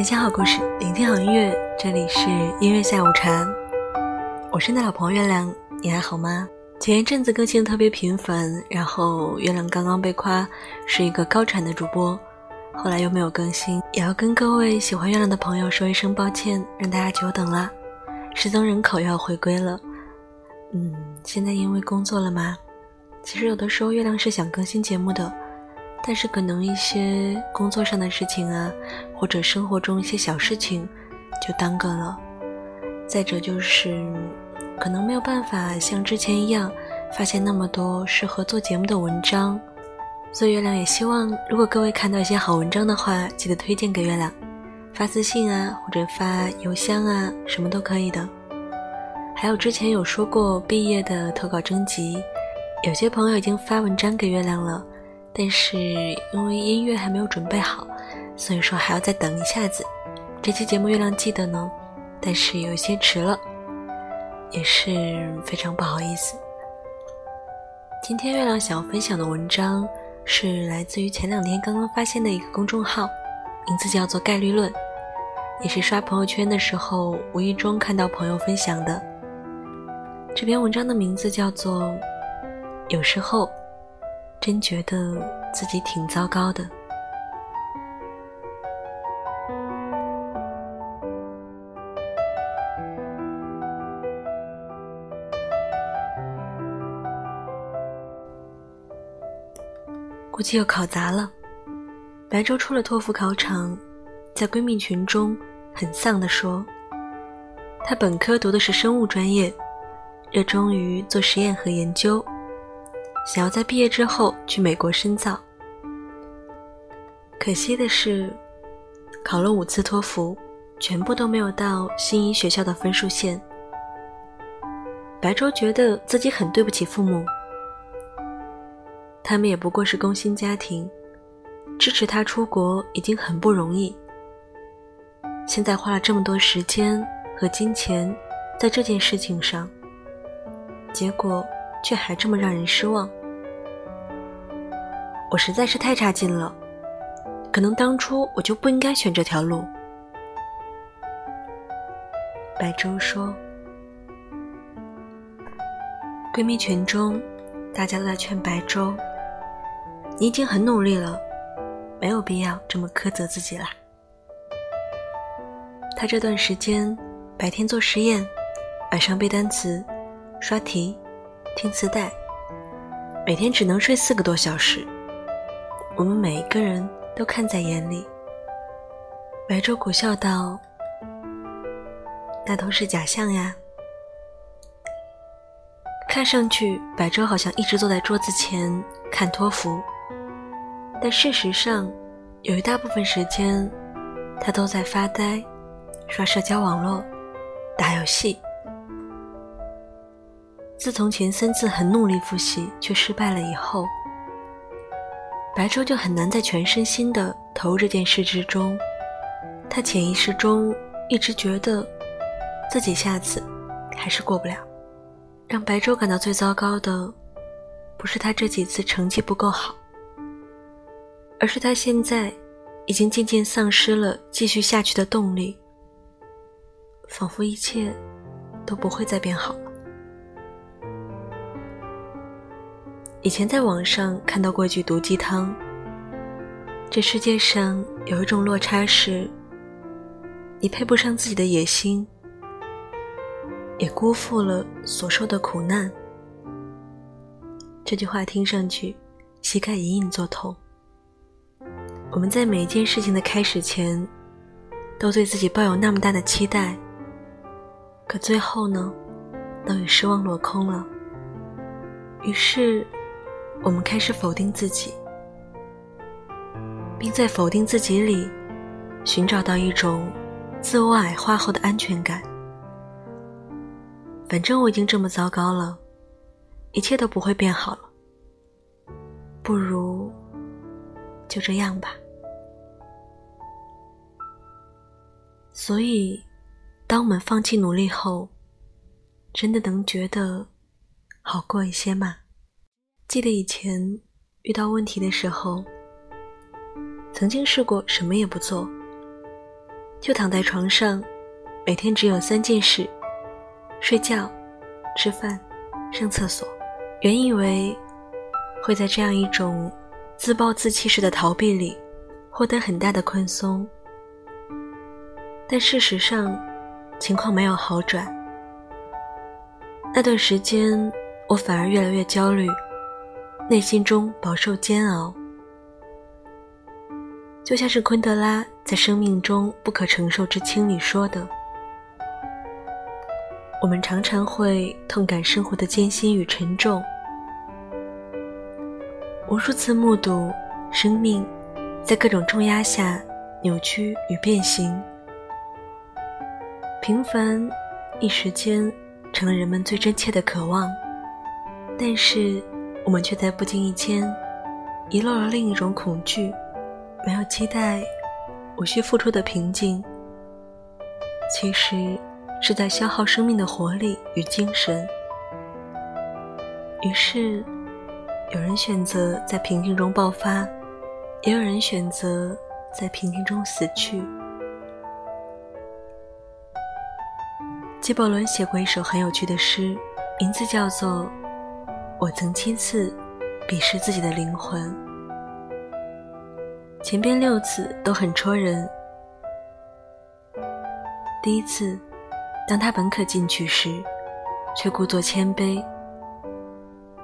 大家好，故事，聆听好音乐，这里是音乐下午茶，我是你的老朋友月亮，你还好吗？前一阵子更新特别频繁，然后月亮刚刚被夸是一个高产的主播，后来又没有更新，也要跟各位喜欢月亮的朋友说一声抱歉，让大家久等了。失踪人口又要回归了，嗯，现在因为工作了吗？其实有的时候月亮是想更新节目的。但是可能一些工作上的事情啊，或者生活中一些小事情，就耽搁了。再者就是，可能没有办法像之前一样发现那么多适合做节目的文章。所以月亮也希望，如果各位看到一些好文章的话，记得推荐给月亮，发私信啊，或者发邮箱啊，什么都可以的。还有之前有说过毕业的投稿征集，有些朋友已经发文章给月亮了。但是因为音乐还没有准备好，所以说还要再等一下子。这期节目月亮记得呢，但是有些迟了，也是非常不好意思。今天月亮想要分享的文章是来自于前两天刚刚发现的一个公众号，名字叫做“概率论”，也是刷朋友圈的时候无意中看到朋友分享的。这篇文章的名字叫做《有时候》。真觉得自己挺糟糕的。估计又考砸了。白粥出了托福考场，在闺蜜群中很丧地说：“她本科读的是生物专业，热衷于做实验和研究。”想要在毕业之后去美国深造，可惜的是，考了五次托福，全部都没有到心仪学校的分数线。白周觉得自己很对不起父母，他们也不过是工薪家庭，支持他出国已经很不容易，现在花了这么多时间和金钱在这件事情上，结果。却还这么让人失望，我实在是太差劲了。可能当初我就不应该选这条路。白粥说：“闺蜜群中，大家都在劝白粥，你已经很努力了，没有必要这么苛责自己啦。”他这段时间白天做实验，晚上背单词、刷题。听磁带，每天只能睡四个多小时。我们每一个人都看在眼里。白周苦笑道：“那都是假象呀。”看上去，白周好像一直坐在桌子前看托福，但事实上，有一大部分时间，他都在发呆、刷社交网络、打游戏。自从前三次很努力复习却失败了以后，白周就很难再全身心的投入这件事之中。他潜意识中一直觉得自己下次还是过不了。让白周感到最糟糕的，不是他这几次成绩不够好，而是他现在已经渐渐丧失了继续下去的动力，仿佛一切都不会再变好了。以前在网上看到过一句毒鸡汤：这世界上有一种落差是，你配不上自己的野心，也辜负了所受的苦难。这句话听上去，膝盖隐隐作痛。我们在每一件事情的开始前，都对自己抱有那么大的期待，可最后呢，都以失望落空了。于是。我们开始否定自己，并在否定自己里寻找到一种自我矮化后的安全感。反正我已经这么糟糕了，一切都不会变好了，不如就这样吧。所以，当我们放弃努力后，真的能觉得好过一些吗？记得以前遇到问题的时候，曾经试过什么也不做，就躺在床上，每天只有三件事：睡觉、吃饭、上厕所。原以为会在这样一种自暴自弃式的逃避里获得很大的宽松，但事实上情况没有好转。那段时间，我反而越来越焦虑，内心中饱受煎熬。就像是昆德拉在《生命中不可承受之轻》里说的：“我们常常会痛感生活的艰辛与沉重，无数次目睹生命在各种重压下扭曲与变形。平凡一时间成了人们最真切的渴望，但是我们却在不经意间遗漏了另一种恐惧。”没有期待，无需付出的平静，其实是在消耗生命的活力与精神。于是，有人选择在平静中爆发，也有人选择在平静中死去。纪伯伦写过一首很有趣的诗，名字叫做《我曾七次鄙视自己的灵魂》。前边六次都很戳人。第一次，当他本可进取时，却故作谦卑；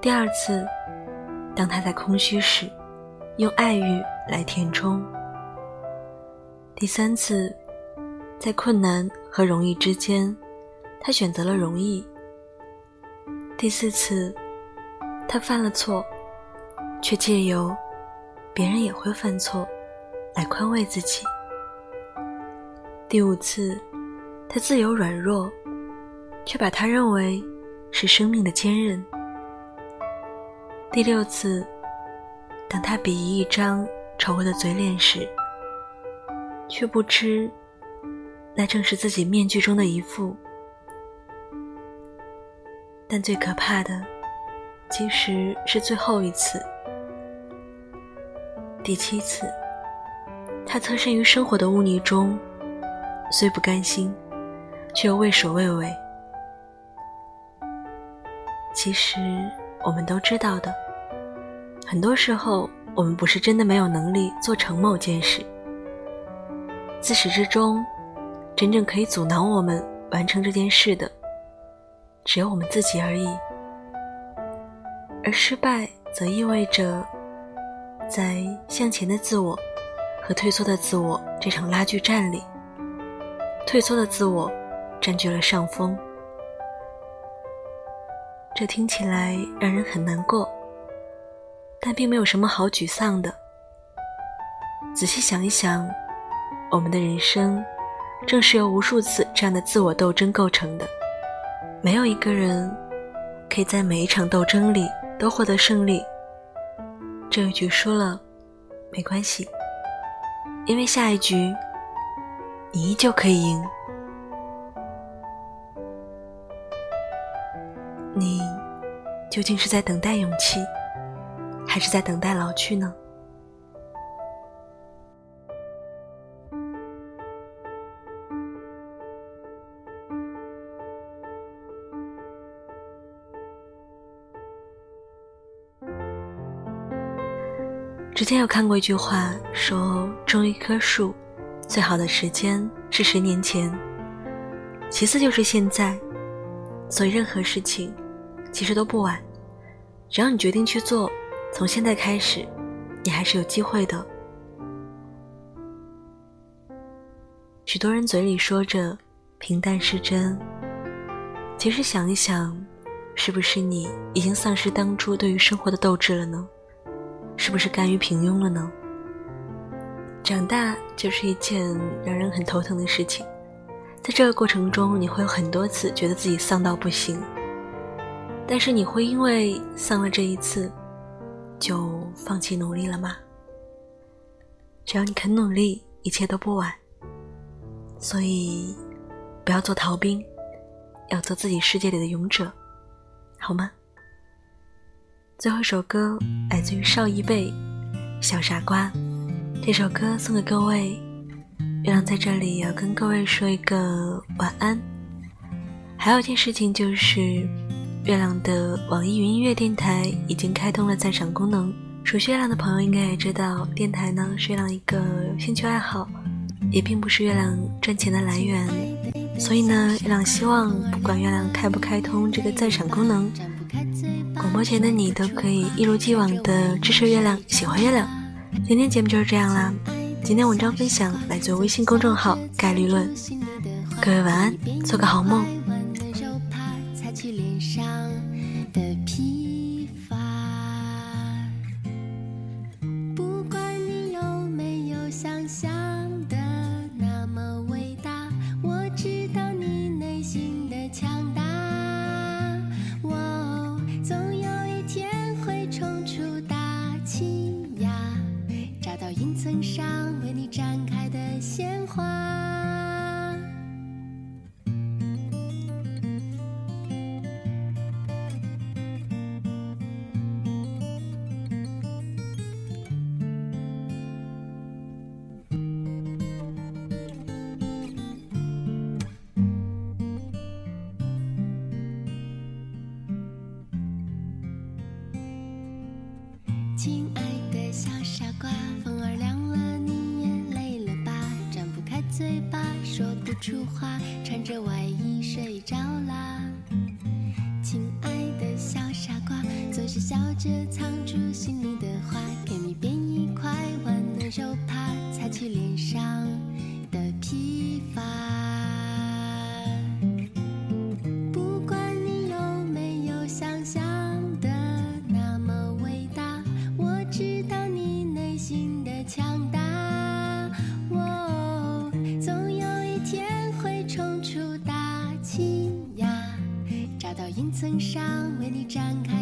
第二次，当他在空虚时，用爱欲来填充；第三次，在困难和容易之间，他选择了容易；第四次，他犯了错，却借由。别人也会犯错，来宽慰自己。第五次，他自由软弱，却把他认为是生命的坚韧。第六次，当他鄙夷一张丑恶的嘴脸时，却不知那正是自己面具中的一副。但最可怕的，其实是最后一次。第七次，他侧身于生活的污泥中，虽不甘心，却又畏首畏尾。其实，我们都知道的，很多时候，我们不是真的没有能力做成某件事。自始至终，真正可以阻挠我们完成这件事的，只有我们自己而已。而失败，则意味着。在向前的自我和退缩的自我这场拉锯战里，退缩的自我占据了上风。这听起来让人很难过，但并没有什么好沮丧的。仔细想一想，我们的人生正是由无数次这样的自我斗争构成的。没有一个人可以在每一场斗争里都获得胜利。这一局输了，没关系，因为下一局你依旧可以赢。你究竟是在等待勇气，还是在等待老去呢？之前有看过一句话，说种一棵树，最好的时间是十年前，其次就是现在。所以任何事情其实都不晚，只要你决定去做，从现在开始，你还是有机会的。许多人嘴里说着平淡是真，其实想一想，是不是你已经丧失当初对于生活的斗志了呢？是不是甘于平庸了呢？长大就是一件让人很头疼的事情，在这个过程中，你会有很多次觉得自己丧到不行，但是你会因为丧了这一次，就放弃努力了吗？只要你肯努力，一切都不晚。所以，不要做逃兵，要做自己世界里的勇者，好吗？最后一首歌来自于邵一贝，《小傻瓜》。这首歌送给各位，月亮在这里也要跟各位说一个晚安。还有一件事情就是，月亮的网易云音乐电台已经开通了赞赏功能。熟悉月亮的朋友应该也知道，电台呢是月亮一个兴趣爱好，也并不是月亮赚钱的来源。所以呢，月亮希望不管月亮开不开通这个赞赏功能，广播前的你都可以一如既往的支持月亮，喜欢月亮。今天节目就是这样啦。今天文章分享来自微信公众号“概率论”。各位晚安，做个好梦。亲爱的小傻瓜，风儿凉了，你也累了吧？张不开嘴巴，说不出话，穿着外衣睡着啦。亲爱的小傻瓜，总是笑着藏住心里的话，给你编一块温暖手帕，擦去脸上层上为你展开